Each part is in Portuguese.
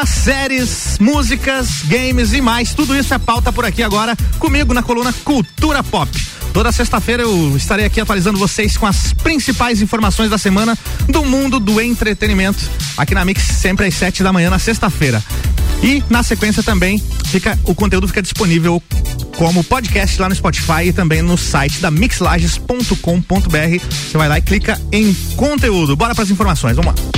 cinema, séries, músicas, games e mais. Tudo isso é pauta por aqui agora, comigo na coluna Cultura Pop. Toda sexta-feira eu estarei aqui atualizando vocês com as principais informações da semana do mundo do entretenimento. Aqui na Mix, sempre às sete da manhã na sexta-feira. E na sequência também fica o conteúdo fica disponível como podcast lá no Spotify e também no site da mixlages.com.br. Você vai lá e clica em conteúdo. Bora para as informações, vamos lá.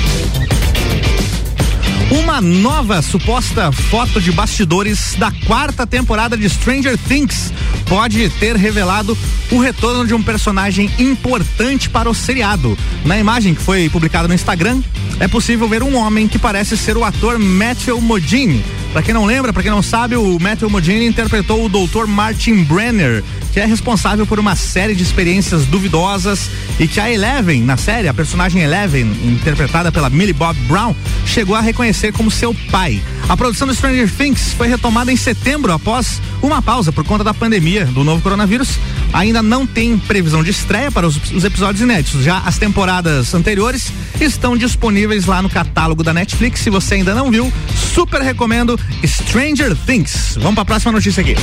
Uma nova suposta foto de bastidores da quarta temporada de Stranger Things pode ter revelado o retorno de um personagem importante para o seriado. Na imagem que foi publicada no Instagram, é possível ver um homem que parece ser o ator Matthew Modine. Para quem não lembra, para quem não sabe, o Matthew Modine interpretou o Dr. Martin Brenner, que é responsável por uma série de experiências duvidosas e que a Eleven, na série, a personagem Eleven, interpretada pela Millie Bob Brown, chegou a reconhecer como seu pai. A produção do Stranger Things foi retomada em setembro após uma pausa por conta da pandemia do novo coronavírus. Ainda não tem previsão de estreia para os, os episódios inéditos. Já as temporadas anteriores estão disponíveis lá no catálogo da Netflix. Se você ainda não viu, super recomendo Stranger Things. Vamos para a próxima notícia aqui.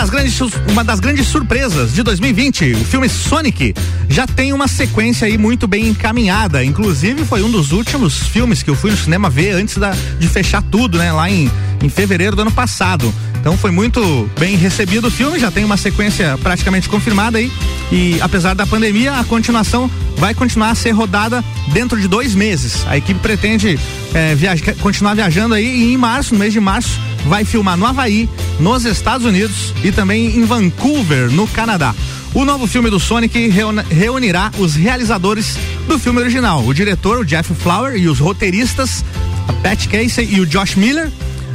Das, grandes, uma das grandes surpresas de 2020, o filme Sonic, já tem uma sequência aí muito bem encaminhada. Inclusive, foi um dos últimos filmes que eu fui no cinema ver antes da, de fechar tudo, né? Lá em, em fevereiro do ano passado. Então foi muito bem recebido o filme, já tem uma sequência praticamente confirmada aí. E apesar da pandemia, a continuação vai continuar a ser rodada dentro de dois meses. A equipe pretende é, viaja, continuar viajando aí e em março, no mês de março, vai filmar no Havaí, nos Estados Unidos e também em Vancouver, no Canadá. O novo filme do Sonic reunirá os realizadores do filme original, o diretor, o Jeff Flower, e os roteiristas, a Pat Casey e o Josh Miller.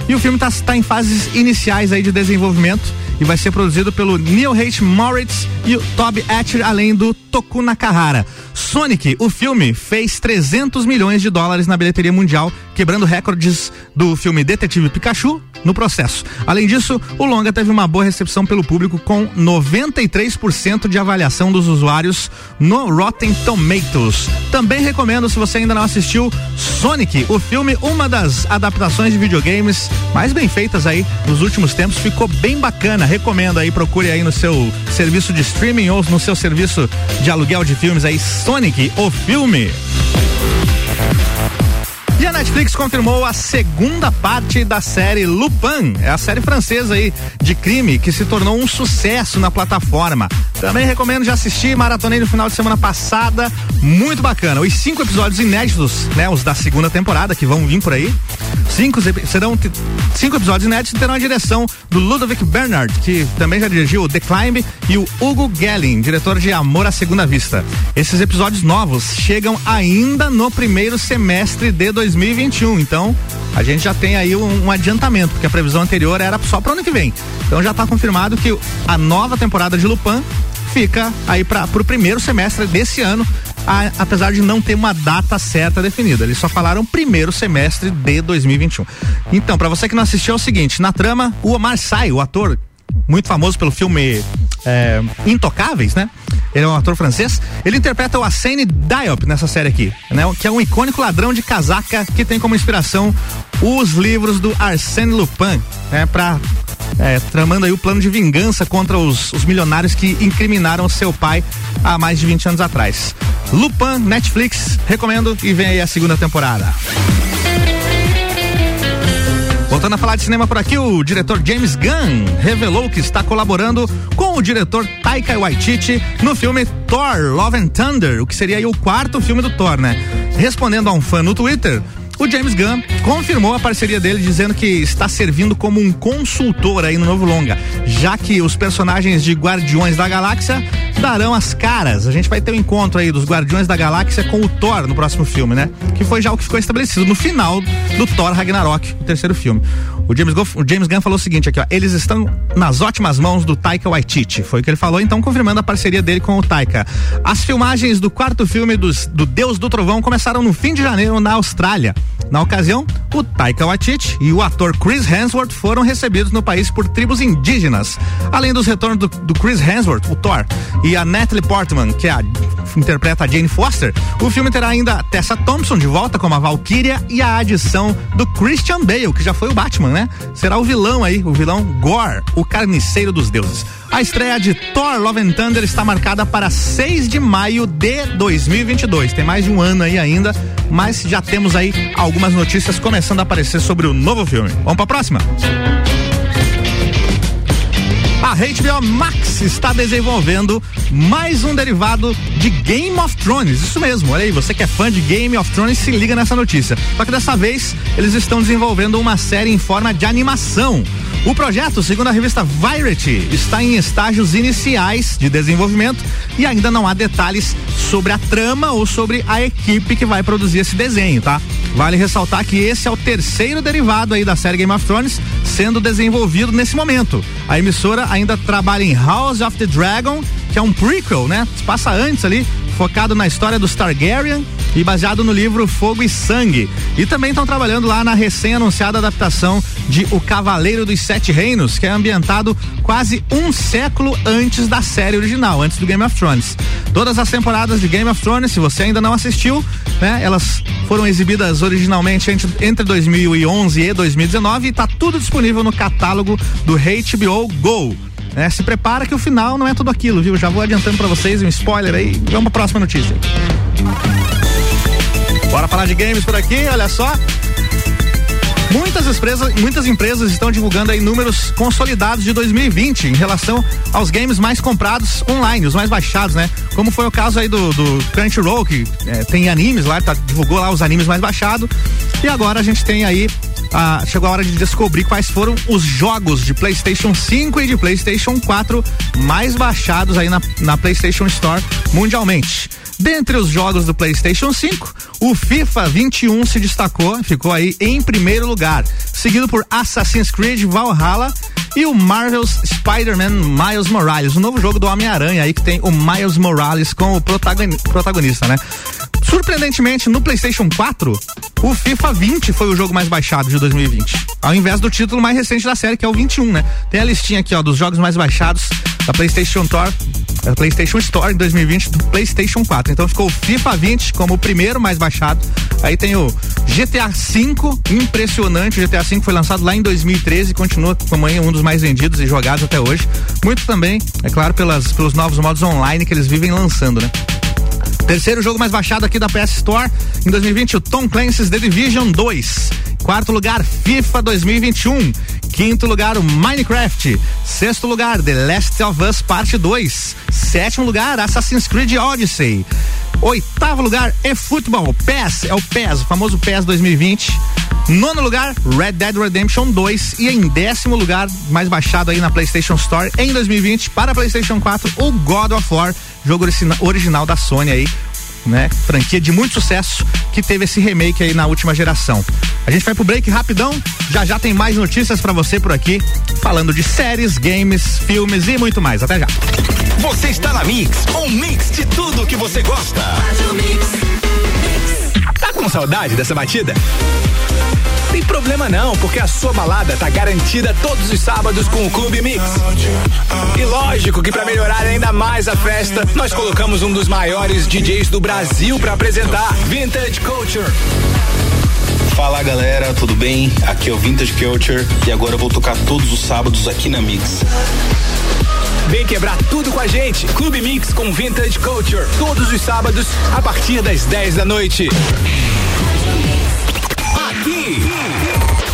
E o filme está tá em fases iniciais aí de desenvolvimento e vai ser produzido pelo Neil H. Moritz e o Toby Etcher, além do Toku Nakahara. Sonic, o filme, fez 300 milhões de dólares na bilheteria mundial, quebrando recordes do filme Detetive Pikachu no processo. Além disso, o longa teve uma boa recepção pelo público com 93% de avaliação dos usuários no Rotten Tomatoes. Também recomendo se você ainda não assistiu Sonic, o filme, uma das adaptações de videogames mais bem feitas aí nos últimos tempos, ficou bem bacana. Recomendo aí, procure aí no seu serviço de streaming ou no seu serviço de aluguel de filmes aí Sonic, o filme. E a Netflix confirmou a segunda parte da série Lupin, é a série francesa aí de crime que se tornou um sucesso na plataforma. Também recomendo já assistir, maratonei no final de semana passada, muito bacana. Os cinco episódios inéditos, né, os da segunda temporada que vão vir por aí. Cinco serão cinco episódios inéditos terão a direção do Ludovic Bernard, que também já dirigiu The Climb, e o Hugo Gelling, diretor de Amor à Segunda Vista. Esses episódios novos chegam ainda no primeiro semestre de 2021. Então, a gente já tem aí um, um adiantamento, porque a previsão anterior era só para o ano que vem. Então já está confirmado que a nova temporada de Lupin fica aí para o primeiro semestre desse ano, a, apesar de não ter uma data certa definida. Eles só falaram primeiro semestre de 2021. Então, para você que não assistiu, é o seguinte: na trama, o Omar Sy, o ator muito famoso pelo filme é, Intocáveis, né? Ele é um ator francês. Ele interpreta o Assane Diop nessa série aqui, né? Que é um icônico ladrão de casaca que tem como inspiração os livros do Arsène Lupin, né? Pra é, tramando aí o plano de vingança contra os, os milionários que incriminaram seu pai há mais de 20 anos atrás. Lupin, Netflix, recomendo e vem aí a segunda temporada. Voltando a falar de cinema por aqui, o diretor James Gunn revelou que está colaborando com o diretor Taika Waititi no filme Thor Love and Thunder, o que seria o quarto filme do Thor, né? Respondendo a um fã no Twitter, o James Gunn confirmou a parceria dele dizendo que está servindo como um consultor aí no novo longa, já que os personagens de Guardiões da Galáxia darão as caras. A gente vai ter um encontro aí dos Guardiões da Galáxia com o Thor no próximo filme, né? Que foi já o que ficou estabelecido no final do Thor Ragnarok, o terceiro filme. O James, Gunn, o James Gunn falou o seguinte aqui, ó, eles estão nas ótimas mãos do Taika Waititi, foi o que ele falou, então confirmando a parceria dele com o Taika. As filmagens do quarto filme dos, do Deus do Trovão começaram no fim de janeiro na Austrália Na ocasião, o Taika Waititi e o ator Chris Hemsworth foram recebidos no país por tribos indígenas. Além dos retornos do, do Chris Hemsworth, o Thor, e a Natalie Portman, que é a, interpreta a Jane Foster, o filme terá ainda Tessa Thompson de volta como a Valkyria e a adição do Christian Bale, que já foi o Batman, né? Será o vilão aí, o vilão Gore, o carniceiro dos deuses. A estreia de Thor Love and Thunder está marcada para 6 de maio de 2022. Tem mais de um ano aí ainda, mas já temos aí algumas notícias começando a aparecer sobre o novo filme. Vamos para a próxima? A HBO Max está desenvolvendo mais um derivado de Game of Thrones. Isso mesmo, olha aí, você que é fã de Game of Thrones, se liga nessa notícia. Só que dessa vez eles estão desenvolvendo uma série em forma de animação. O projeto, segundo a revista Variety, está em estágios iniciais de desenvolvimento e ainda não há detalhes sobre a trama ou sobre a equipe que vai produzir esse desenho, tá? Vale ressaltar que esse é o terceiro derivado aí da série Game of Thrones sendo desenvolvido nesse momento. A emissora ainda trabalha em House of the Dragon, que é um prequel, né? Se passa antes ali focado na história dos Targaryen e baseado no livro Fogo e Sangue. E também estão trabalhando lá na recém-anunciada adaptação de O Cavaleiro dos Sete Reinos, que é ambientado quase um século antes da série original, antes do Game of Thrones. Todas as temporadas de Game of Thrones, se você ainda não assistiu, né, elas foram exibidas originalmente entre, entre 2011 e 2019 e está tudo disponível no catálogo do HBO Go. É, se prepara que o final não é tudo aquilo, viu? Já vou adiantando para vocês um spoiler aí. Vamos pra próxima notícia. Bora falar de games por aqui, olha só. Muitas empresas, muitas empresas estão divulgando aí números consolidados de 2020 em relação aos games mais comprados online, os mais baixados, né? Como foi o caso aí do, do Crunchyroll, que é, tem animes lá, tá, divulgou lá os animes mais baixados. E agora a gente tem aí ah, chegou a hora de descobrir quais foram os jogos de PlayStation 5 e de PlayStation 4 mais baixados aí na, na PlayStation Store mundialmente. Dentre os jogos do PlayStation 5, o FIFA 21 se destacou, ficou aí em primeiro lugar, seguido por Assassin's Creed Valhalla e o Marvel's Spider-Man Miles Morales, o novo jogo do Homem-Aranha aí que tem o Miles Morales como protagonista, né? Surpreendentemente, no PlayStation 4, o FIFA 20 foi o jogo mais baixado de 2020. Ao invés do título mais recente da série, que é o 21, né? Tem a listinha aqui, ó, dos jogos mais baixados da PlayStation Store, da PlayStation Store em 2020 do PlayStation 4. Então ficou o FIFA 20 como o primeiro mais baixado. Aí tem o GTA V, impressionante. O GTA V foi lançado lá em 2013 e continua como um dos mais vendidos e jogados até hoje. Muito também, é claro, pelas, pelos novos modos online que eles vivem lançando, né? Terceiro jogo mais baixado aqui da PS Store em 2020, o Tom Clancy's The Division 2. Quarto lugar, FIFA 2021. Quinto lugar, o Minecraft. Sexto lugar, The Last of Us Parte 2. Sétimo lugar, Assassin's Creed Odyssey. Oitavo lugar, eFootball. PES, é o PES, o famoso PES 2020. Nono lugar, Red Dead Redemption 2. E em décimo lugar, mais baixado aí na PlayStation Store em 2020, para PlayStation 4, o God of War jogo original da Sony aí, né? Franquia de muito sucesso que teve esse remake aí na última geração. A gente vai pro break rapidão, já já tem mais notícias para você por aqui, falando de séries, games, filmes e muito mais. Até já. Você está na Mix, um mix de tudo que você gosta. Tá com saudade dessa batida? Tem problema não, porque a sua balada tá garantida todos os sábados com o Clube Mix. E lógico que para melhorar ainda mais a festa, nós colocamos um dos maiores DJs do Brasil para apresentar Vintage Culture. Fala galera, tudo bem? Aqui é o Vintage Culture e agora eu vou tocar todos os sábados aqui na Mix. Vem quebrar tudo com a gente. Clube Mix com Vintage Culture. Todos os sábados, a partir das 10 da noite. Aqui,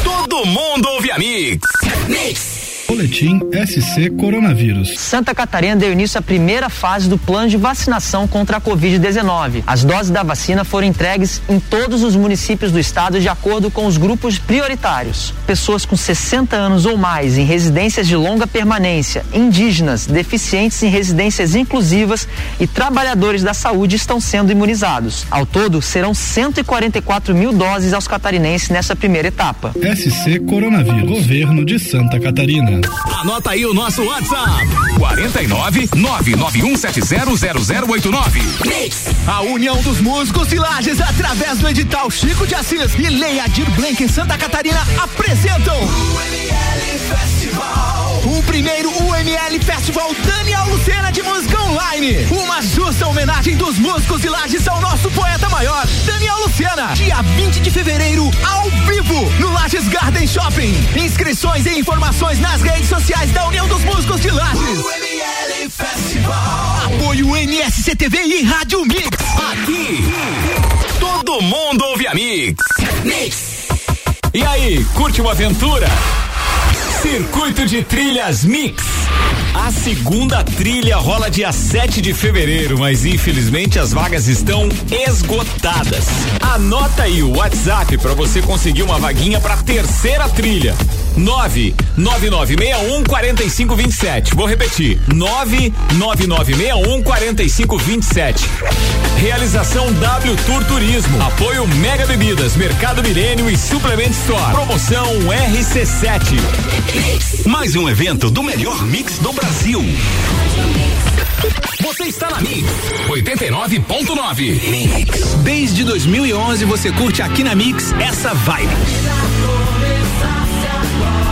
todo mundo ouve a Mix. Mix. Boletim SC Coronavírus. Santa Catarina deu início à primeira fase do plano de vacinação contra a Covid-19. As doses da vacina foram entregues em todos os municípios do estado de acordo com os grupos prioritários. Pessoas com 60 anos ou mais em residências de longa permanência, indígenas, deficientes em residências inclusivas e trabalhadores da saúde estão sendo imunizados. Ao todo, serão 144 mil doses aos catarinenses nessa primeira etapa. SC Coronavírus. Governo de Santa Catarina. Anota aí o nosso WhatsApp: 49 991700089. A União dos Músicos de Lages, através do edital Chico de Assis e Leia Dir Blank em Santa Catarina, apresentam o ML Festival. O primeiro UML Festival Daniel Lucena de Música Online. Uma justa homenagem dos músicos de Lages ao nosso poeta maior, Lucena. Dia 20 de fevereiro, ao vivo, no Lages Garden Shopping. Inscrições e informações nas redes sociais da União dos Músicos de Lages. UML Festival. Apoio NSCTV e Rádio Mix. Aqui, todo mundo ouve a Mix. Mix. E aí, curte uma aventura? Circuito de Trilhas Mix. A segunda trilha rola dia 7 de fevereiro, mas infelizmente as vagas estão esgotadas. Anota aí o WhatsApp para você conseguir uma vaguinha para terceira trilha. 99961 4527. Vou repetir. 99961 4527. Realização W Tour Turismo. Apoio Mega Bebidas, Mercado Milênio e Suplement Store. Promoção RC7. Mais um evento do melhor mix do Brasil. Você está na Mix 89.9. Mix. Desde 2011 você curte aqui na Mix essa vibe.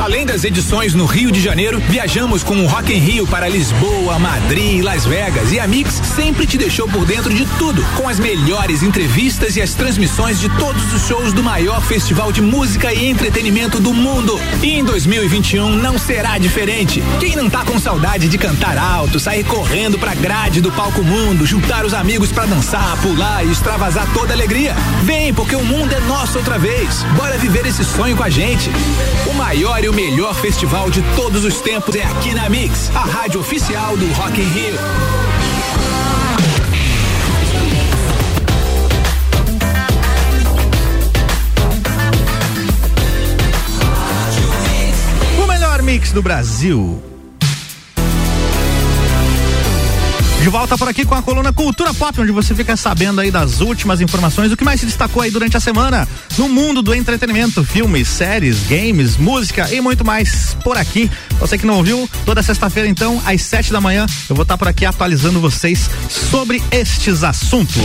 Além das edições no Rio de Janeiro, viajamos com o Rock in Rio para Lisboa, Madrid, Las Vegas e a Mix sempre te deixou por dentro de tudo, com as melhores entrevistas e as transmissões de todos os shows do maior festival de música e entretenimento do mundo. E em 2021 não será diferente. Quem não tá com saudade de cantar alto, sair correndo pra grade do palco mundo, juntar os amigos para dançar, pular e extravasar toda alegria? Vem, porque o mundo é nosso outra vez. Bora viver esse sonho com a gente. O maior e o melhor festival de todos os tempos é aqui na Mix, a rádio oficial do Rock in Rio. O melhor mix do Brasil. De volta por aqui com a coluna Cultura Pop, onde você fica sabendo aí das últimas informações, o que mais se destacou aí durante a semana no mundo do entretenimento, filmes, séries, games, música e muito mais por aqui. Você que não ouviu, toda sexta-feira então, às sete da manhã, eu vou estar por aqui atualizando vocês sobre estes assuntos.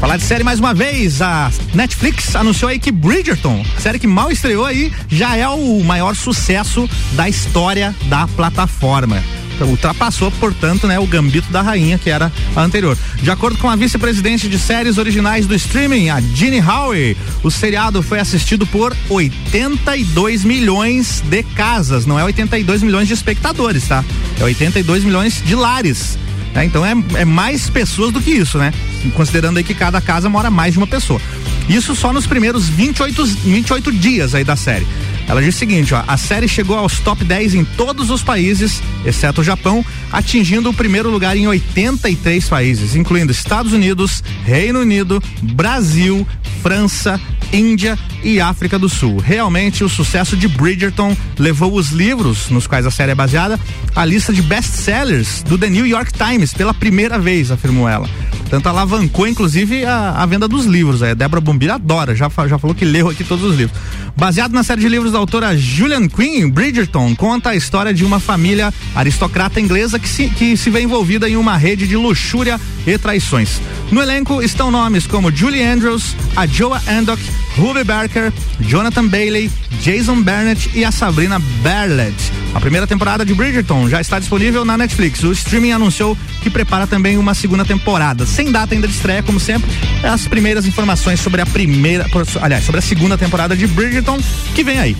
Falar de série mais uma vez, a Netflix anunciou aí que Bridgerton, série que mal estreou aí, já é o maior sucesso da história da plataforma ultrapassou, portanto, né, o gambito da rainha, que era a anterior. De acordo com a vice-presidente de séries originais do streaming, a Ginny Howe, o seriado foi assistido por 82 milhões de casas, não é 82 milhões de espectadores, tá? É 82 milhões de lares. Né? Então é, é mais pessoas do que isso, né? Considerando aí que cada casa mora mais de uma pessoa. Isso só nos primeiros 28, 28 dias aí da série. Ela diz o seguinte, ó, a série chegou aos top 10 em todos os países, exceto o Japão, atingindo o primeiro lugar em 83 países, incluindo Estados Unidos, Reino Unido, Brasil, França, Índia e África do Sul. Realmente, o sucesso de Bridgerton levou os livros nos quais a série é baseada à lista de best-sellers do The New York Times pela primeira vez, afirmou ela. Tanto alavancou, inclusive, a, a venda dos livros. A Débora Bombira adora, já, já falou que leu aqui todos os livros. Baseado na série de livros da autora Julian Quinn, Bridgerton conta a história de uma família aristocrata inglesa que se, que se vê envolvida em uma rede de luxúria e traições. No elenco estão nomes como Julie Andrews, a Joa Andock, Ruby Barker, Jonathan Bailey, Jason Burnett e a Sabrina Barlett. A primeira temporada de Bridgerton já está disponível na Netflix. O streaming anunciou que prepara também uma segunda temporada, sem data ainda de estreia, como sempre. As primeiras informações sobre a primeira, aliás, sobre a segunda temporada de Bridgerton que vem aí.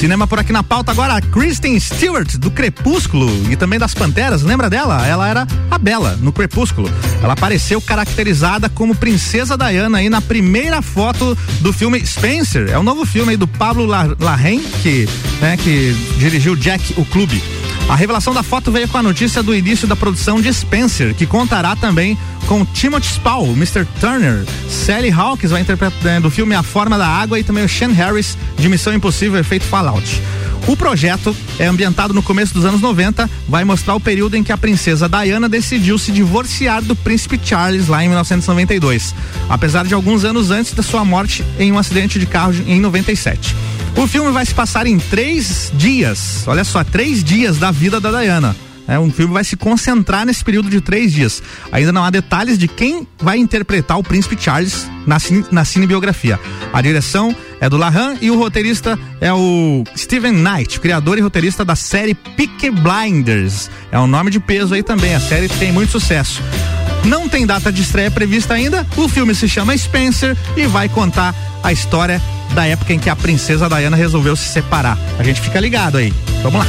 Cinema por aqui na pauta agora, a Kristen Stewart, do Crepúsculo e também das Panteras, lembra dela? Ela era a Bela, no Crepúsculo. Ela apareceu caracterizada como Princesa Diana aí na primeira foto do filme Spencer. É o novo filme aí do Pablo Larraín, que, né, que dirigiu Jack, o Clube. A revelação da foto veio com a notícia do início da produção de Spencer, que contará também com Timothy Spall, Mr. Turner, Sally Hawkins vai interpretar do filme A Forma da Água e também o Sean Harris de Missão Impossível Efeito Fallout. O projeto é ambientado no começo dos anos 90, vai mostrar o período em que a princesa Diana decidiu se divorciar do príncipe Charles lá em 1992, apesar de alguns anos antes da sua morte em um acidente de carro em 97. O filme vai se passar em três dias. Olha só, três dias da vida da Diana. É, um filme vai se concentrar nesse período de três dias. Ainda não há detalhes de quem vai interpretar o príncipe Charles na, cine, na cinebiografia. A direção é do Lahan e o roteirista é o Steven Knight, criador e roteirista da série Peaky Blinders. É um nome de peso aí também. A série tem muito sucesso. Não tem data de estreia prevista ainda. O filme se chama Spencer e vai contar a história da época em que a princesa Diana resolveu se separar. A gente fica ligado aí. Vamos lá.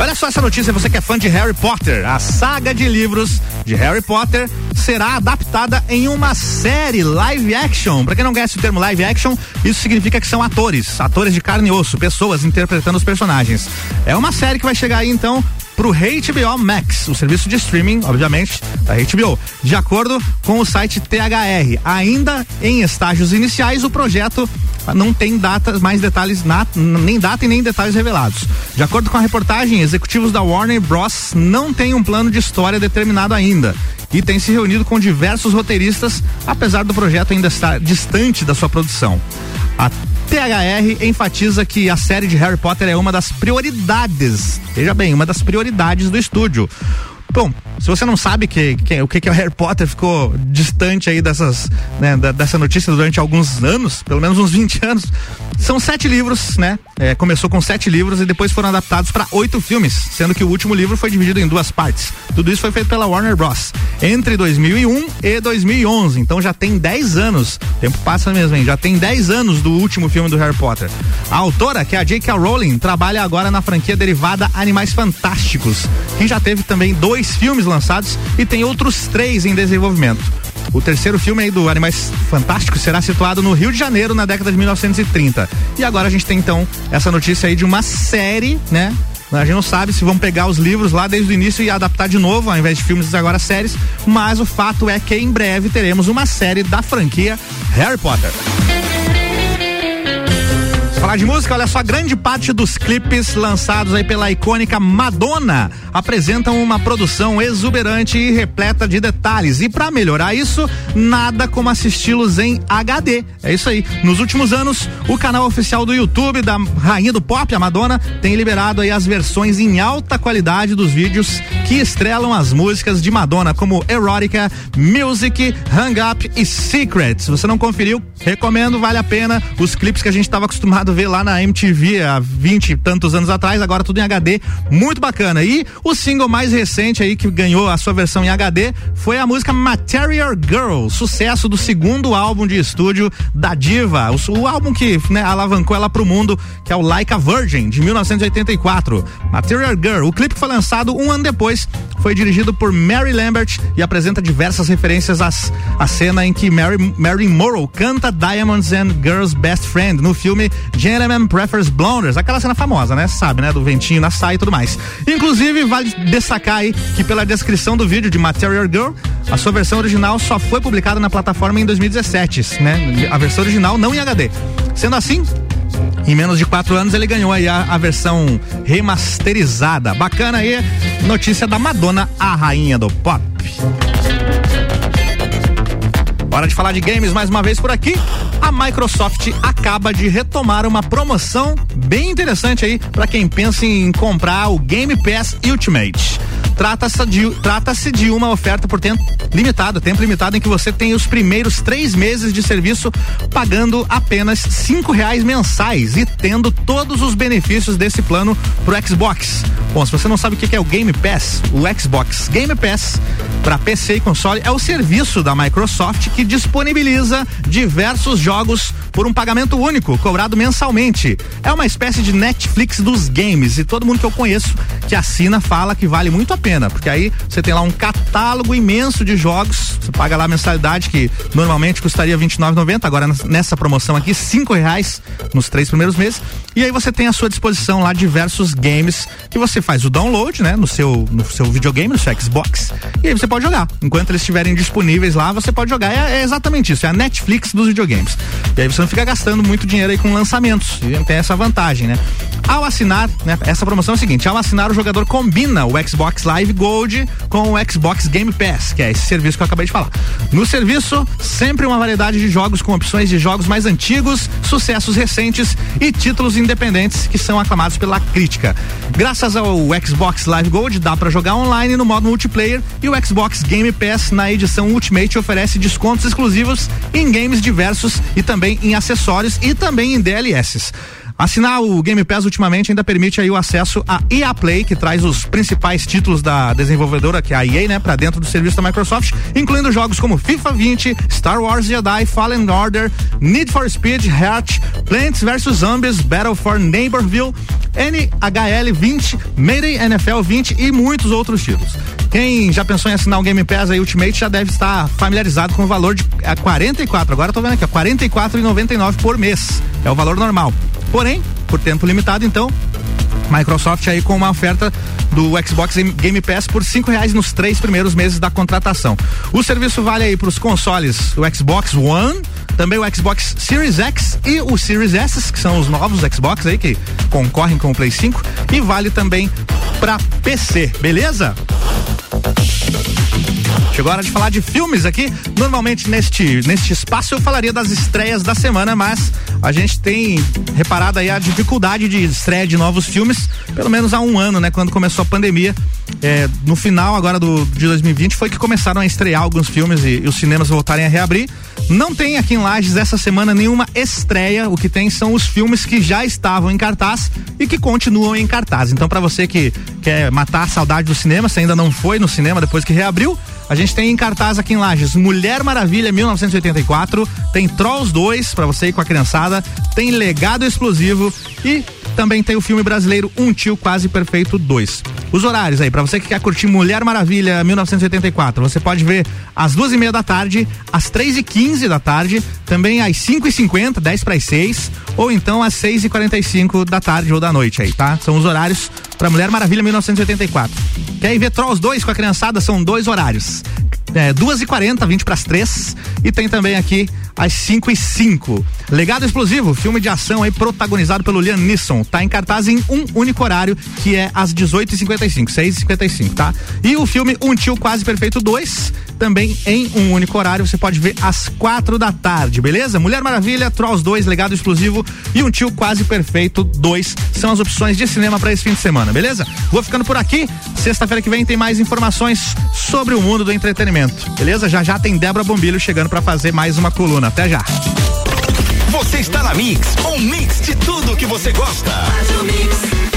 Olha só essa notícia, você que é fã de Harry Potter. A saga de livros de Harry Potter será adaptada em uma série live action. Para quem não conhece o termo live action, isso significa que são atores, atores de carne e osso, pessoas interpretando os personagens. É uma série que vai chegar aí então pro HBO Max, o serviço de streaming, obviamente, da HBO. De acordo com o site THR, ainda em estágios iniciais, o projeto não tem datas, mais detalhes, na, nem data e nem detalhes revelados. De acordo com a reportagem, executivos da Warner Bros. não têm um plano de história determinado ainda e tem se reunido com diversos roteiristas, apesar do projeto ainda estar distante da sua produção. A THR enfatiza que a série de Harry Potter é uma das prioridades, veja bem, uma das prioridades do estúdio. Bom, se você não sabe que, que, o que, que é o Harry Potter ficou distante aí dessas, né, da, dessa notícia durante alguns anos, pelo menos uns 20 anos, são sete livros, né? É, começou com sete livros e depois foram adaptados para oito filmes, sendo que o último livro foi dividido em duas partes. Tudo isso foi feito pela Warner Bros. entre 2001 e 2011. Então já tem 10 anos. O tempo passa mesmo, hein? Já tem 10 anos do último filme do Harry Potter. A autora, que é a J.K. Rowling, trabalha agora na franquia derivada Animais Fantásticos, que já teve também dois filmes lançados e tem outros três em desenvolvimento. O terceiro filme aí do Animais Fantásticos será situado no Rio de Janeiro na década de 1930. E agora a gente tem então essa notícia aí de uma série, né? A gente não sabe se vão pegar os livros lá desde o início e adaptar de novo, ao invés de filmes, agora séries. Mas o fato é que em breve teremos uma série da franquia Harry Potter. Falar de música, olha só, grande parte dos clipes lançados aí pela icônica Madonna apresentam uma produção exuberante e repleta de detalhes. E para melhorar isso, nada como assisti-los em HD. É isso aí. Nos últimos anos, o canal oficial do YouTube da Rainha do Pop, a Madonna, tem liberado aí as versões em alta qualidade dos vídeos que estrelam as músicas de Madonna, como Erotica, Music, Hang Up e Secret. Se você não conferiu, recomendo, vale a pena. Os clipes que a gente estava acostumado a ver lá na MTV há 20 e tantos anos atrás, agora tudo em HD, muito bacana. E o single mais recente aí que ganhou a sua versão em HD foi a música Material Girl, sucesso do segundo álbum de estúdio da diva, o, o álbum que né, alavancou ela pro mundo, que é o Like a Virgin, de 1984. Material Girl, o clipe foi lançado um ano depois, foi dirigido por Mary Lambert e apresenta diversas referências às, à cena em que Mary, Mary Morrow canta Diamonds and Girls Best Friend no filme Gentleman Prefers Blonders, aquela cena famosa, né? Sabe, né? Do ventinho na saia e tudo mais. Inclusive, vale destacar aí que pela descrição do vídeo de Material Girl, a sua versão original só foi publicada na plataforma em 2017, né? A versão original não em HD. Sendo assim, em menos de quatro anos ele ganhou aí a, a, versão remasterizada. Bacana aí, notícia da Madonna, a rainha do pop. Hora de falar de games mais uma vez por aqui. A Microsoft acaba de retomar uma promoção bem interessante aí para quem pensa em comprar o Game Pass Ultimate. Trata-se de, trata de uma oferta por tempo limitado, tempo limitado, em que você tem os primeiros três meses de serviço pagando apenas cinco reais mensais e tendo todos os benefícios desse plano pro Xbox. Bom, se você não sabe o que é o Game Pass, o Xbox Game Pass para PC e console é o serviço da Microsoft que disponibiliza diversos jogos por um pagamento único, cobrado mensalmente. É uma espécie de Netflix dos games e todo mundo que eu conheço que assina fala que vale muito a pena, porque aí você tem lá um catálogo imenso de jogos, você paga lá a mensalidade que normalmente custaria R$ 29,90, agora nessa promoção aqui cinco reais nos três primeiros meses, e aí você tem à sua disposição lá diversos games que você você faz o download, né, no seu, no seu videogame, no seu Xbox, e aí você pode jogar. Enquanto eles estiverem disponíveis lá, você pode jogar. É, é, exatamente isso, é a Netflix dos videogames. E aí você não fica gastando muito dinheiro aí com lançamentos. E tem essa vantagem, né? Ao assinar, né, essa promoção é o seguinte: ao assinar, o jogador combina o Xbox Live Gold com o Xbox Game Pass, que é esse serviço que eu acabei de falar. No serviço, sempre uma variedade de jogos com opções de jogos mais antigos, sucessos recentes e títulos independentes que são aclamados pela crítica. Graças ao Xbox Live Gold, dá para jogar online no modo multiplayer e o Xbox Game Pass na edição Ultimate oferece descontos exclusivos em games diversos e também em acessórios e também em DLSs. Assinar o Game Pass ultimamente ainda permite aí o acesso a EA Play, que traz os principais títulos da desenvolvedora, que é a EA, né, para dentro do serviço da Microsoft, incluindo jogos como FIFA 20, Star Wars Jedi, Fallen Order, Need for Speed, Heart, Plants vs Zombies, Battle for Neighborville, NHL 20, Mayday NFL 20 e muitos outros títulos. Quem já pensou em assinar o Game Pass aí Ultimate já deve estar familiarizado com o valor de a 44, agora tô vendo aqui, 44,99 por mês. É o valor normal. Porém, por tempo limitado, então, Microsoft aí com uma oferta do Xbox Game Pass por cinco reais nos três primeiros meses da contratação. O serviço vale aí para os consoles o Xbox One, também o Xbox Series X e o Series S, que são os novos Xbox aí que concorrem com o Play 5 e vale também para PC, beleza? Chegou a hora de falar de filmes aqui. Normalmente neste, neste espaço eu falaria das estreias da semana, mas a gente tem reparado aí a dificuldade de estreia de novos filmes, pelo menos há um ano, né? Quando começou a pandemia. É, no final agora do, de 2020 foi que começaram a estrear alguns filmes e, e os cinemas voltarem a reabrir. Não tem aqui em Lages essa semana nenhuma estreia. O que tem são os filmes que já estavam em cartaz e que continuam em cartaz. Então, para você que quer matar a saudade do cinema, se ainda não foi no cinema depois que reabriu, a gente tem em cartaz aqui em Lages Mulher Maravilha 1984, tem Trolls 2 para você ir com a criançada, tem Legado Explosivo e também tem o filme brasileiro Um Tio Quase Perfeito 2. Os horários aí, para você que quer curtir Mulher Maravilha 1984, você pode ver às duas e meia da tarde, às três e quinze da tarde, também às cinco e cinquenta, dez para as seis, ou então às seis e quarenta e cinco da tarde ou da noite aí, tá? São os horários para Mulher Maravilha 1984. Quer ir ver Trolls 2 com a criançada? São dois horários. É, duas e quarenta, vinte para as três, e tem também aqui às 5 e 5. Legado Explosivo, filme de ação aí protagonizado pelo Liam Neeson. Tá em cartaz em um único horário, que é às 18h55, 6h55, tá? E o filme Um Tio Quase Perfeito 2, também em um único horário, você pode ver às quatro da tarde, beleza? Mulher Maravilha, Trolls 2, Legado Explosivo e Um Tio Quase Perfeito 2 são as opções de cinema para esse fim de semana, beleza? Vou ficando por aqui. Sexta-feira que vem tem mais informações sobre o mundo do entretenimento, beleza? Já já tem Débora Bombilho chegando para fazer mais uma coluna. Até já. Você está na Mix, um mix de tudo que você gosta. Faz o mix.